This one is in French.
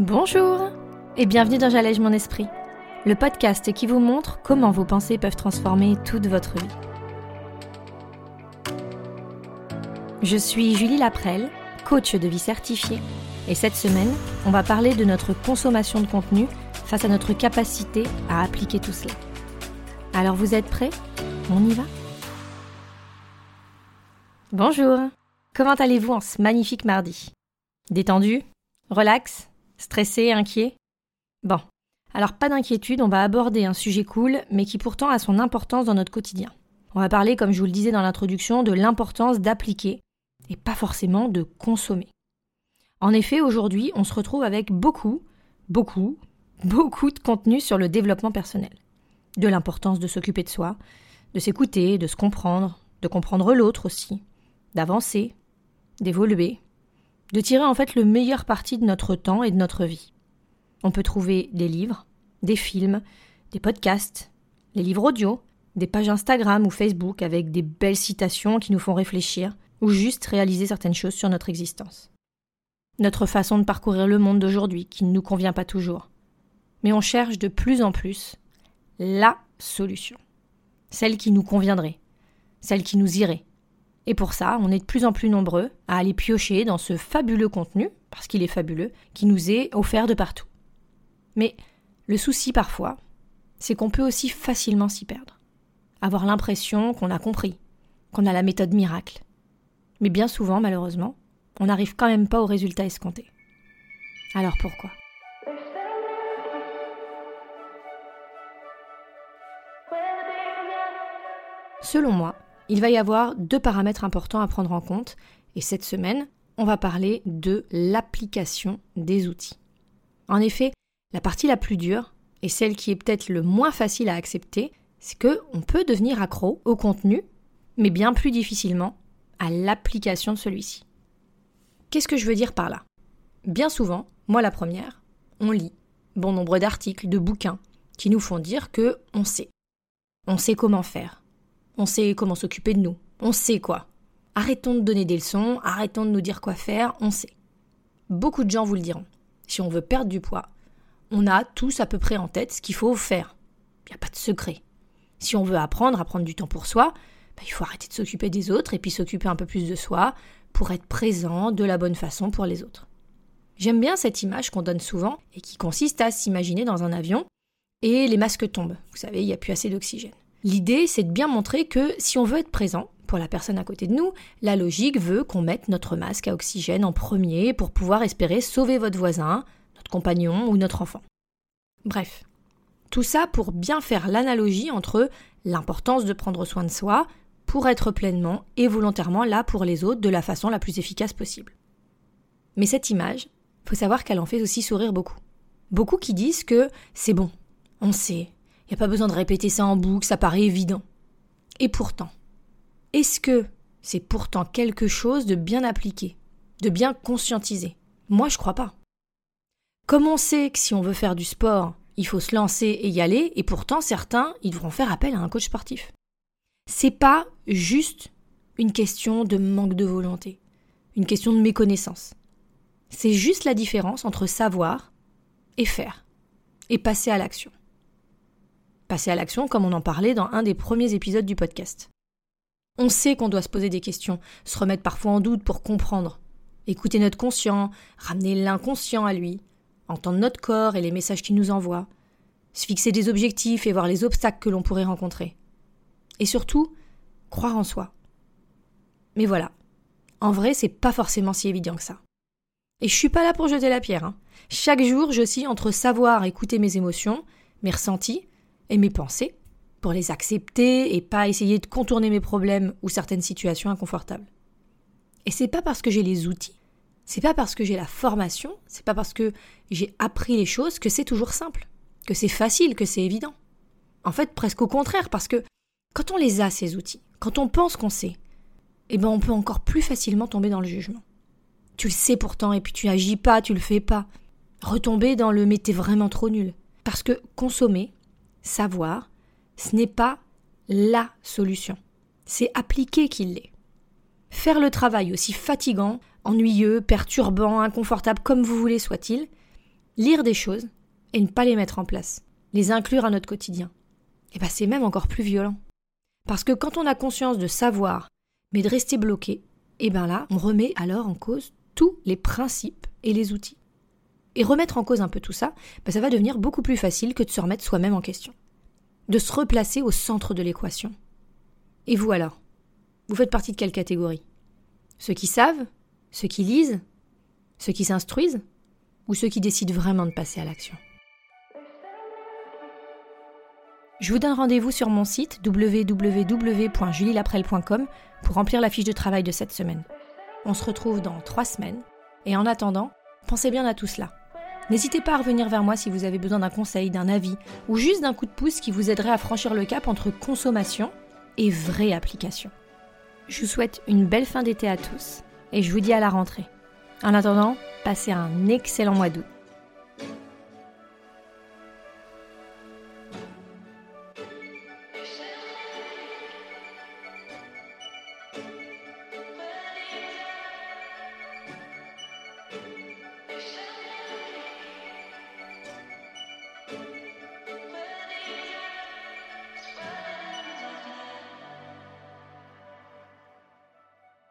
Bonjour et bienvenue dans J'allège mon esprit, le podcast qui vous montre comment vos pensées peuvent transformer toute votre vie. Je suis Julie Laprelle, coach de vie certifiée, et cette semaine, on va parler de notre consommation de contenu face à notre capacité à appliquer tout cela. Alors vous êtes prêts? On y va? Bonjour Comment allez-vous en ce magnifique mardi? Détendu? Relax? Stressé, inquiet? Bon, alors pas d'inquiétude, on va aborder un sujet cool, mais qui pourtant a son importance dans notre quotidien. On va parler, comme je vous le disais dans l'introduction, de l'importance d'appliquer et pas forcément de consommer. En effet, aujourd'hui, on se retrouve avec beaucoup, beaucoup, beaucoup de contenu sur le développement personnel. De l'importance de s'occuper de soi, de s'écouter, de se comprendre, de comprendre l'autre aussi, d'avancer, d'évoluer, de tirer en fait le meilleur parti de notre temps et de notre vie. On peut trouver des livres, des films, des podcasts, les livres audio, des pages Instagram ou Facebook avec des belles citations qui nous font réfléchir ou juste réaliser certaines choses sur notre existence. Notre façon de parcourir le monde d'aujourd'hui qui ne nous convient pas toujours. Mais on cherche de plus en plus la solution. Celle qui nous conviendrait, celle qui nous irait, et pour ça, on est de plus en plus nombreux à aller piocher dans ce fabuleux contenu, parce qu'il est fabuleux, qui nous est offert de partout. Mais le souci parfois, c'est qu'on peut aussi facilement s'y perdre. Avoir l'impression qu'on a compris, qu'on a la méthode miracle. Mais bien souvent, malheureusement, on n'arrive quand même pas au résultat escompté. Alors pourquoi? Selon moi, il va y avoir deux paramètres importants à prendre en compte, et cette semaine, on va parler de l'application des outils. En effet, la partie la plus dure, et celle qui est peut-être le moins facile à accepter, c'est que on peut devenir accro au contenu, mais bien plus difficilement à l'application de celui-ci. Qu'est-ce que je veux dire par là? Bien souvent, moi la première, on lit bon nombre d'articles, de bouquins qui nous font dire que on sait. On sait comment faire. On sait comment s'occuper de nous. On sait quoi. Arrêtons de donner des leçons, arrêtons de nous dire quoi faire, on sait. Beaucoup de gens vous le diront. Si on veut perdre du poids, on a tous à peu près en tête ce qu'il faut faire. Il n'y a pas de secret. Si on veut apprendre à prendre du temps pour soi, bah, il faut arrêter de s'occuper des autres et puis s'occuper un peu plus de soi pour être présent de la bonne façon pour les autres. J'aime bien cette image qu'on donne souvent et qui consiste à s'imaginer dans un avion et les masques tombent. Vous savez, il n'y a plus assez d'oxygène. L'idée, c'est de bien montrer que si on veut être présent pour la personne à côté de nous, la logique veut qu'on mette notre masque à oxygène en premier pour pouvoir espérer sauver votre voisin, notre compagnon ou notre enfant. Bref, tout ça pour bien faire l'analogie entre l'importance de prendre soin de soi pour être pleinement et volontairement là pour les autres de la façon la plus efficace possible. Mais cette image, faut savoir qu'elle en fait aussi sourire beaucoup. Beaucoup qui disent que c'est bon, on sait, n'y a pas besoin de répéter ça en boucle, ça paraît évident. Et pourtant, est-ce que c'est pourtant quelque chose de bien appliqué, de bien conscientisé? Moi, je crois pas. Comme on sait que si on veut faire du sport, il faut se lancer et y aller, et pourtant certains, ils devront faire appel à un coach sportif. C'est pas juste une question de manque de volonté, une question de méconnaissance. C'est juste la différence entre savoir et faire, et passer à l'action passer à l'action comme on en parlait dans un des premiers épisodes du podcast. On sait qu'on doit se poser des questions, se remettre parfois en doute pour comprendre, écouter notre conscient, ramener l'inconscient à lui, entendre notre corps et les messages qu'il nous envoie, se fixer des objectifs et voir les obstacles que l'on pourrait rencontrer. Et surtout, croire en soi. Mais voilà, en vrai, c'est pas forcément si évident que ça. Et je suis pas là pour jeter la pierre. Hein. Chaque jour, je suis entre savoir écouter mes émotions, mes ressentis, et mes pensées pour les accepter et pas essayer de contourner mes problèmes ou certaines situations inconfortables. Et c'est pas parce que j'ai les outils, c'est pas parce que j'ai la formation, c'est pas parce que j'ai appris les choses que c'est toujours simple, que c'est facile, que c'est évident. En fait, presque au contraire, parce que quand on les a, ces outils, quand on pense qu'on sait, eh ben on peut encore plus facilement tomber dans le jugement. Tu le sais pourtant et puis tu agis pas, tu le fais pas. Retomber dans le mais t'es vraiment trop nul. Parce que consommer, savoir, ce n'est pas la solution. C'est appliquer qu'il l'est. Faire le travail aussi fatigant, ennuyeux, perturbant, inconfortable comme vous voulez soit-il, lire des choses et ne pas les mettre en place, les inclure à notre quotidien. Et bien c'est même encore plus violent. Parce que quand on a conscience de savoir, mais de rester bloqué, et bien là, on remet alors en cause tous les principes et les outils. Et remettre en cause un peu tout ça, ben ça va devenir beaucoup plus facile que de se remettre soi-même en question. De se replacer au centre de l'équation. Et vous alors? Vous faites partie de quelle catégorie? Ceux qui savent? Ceux qui lisent? Ceux qui s'instruisent? Ou ceux qui décident vraiment de passer à l'action? Je vous donne rendez-vous sur mon site www.julielaprel.com pour remplir la fiche de travail de cette semaine. On se retrouve dans trois semaines. Et en attendant, pensez bien à tout cela. N'hésitez pas à revenir vers moi si vous avez besoin d'un conseil, d'un avis ou juste d'un coup de pouce qui vous aiderait à franchir le cap entre consommation et vraie application. Je vous souhaite une belle fin d'été à tous et je vous dis à la rentrée. En attendant, passez un excellent mois d'août.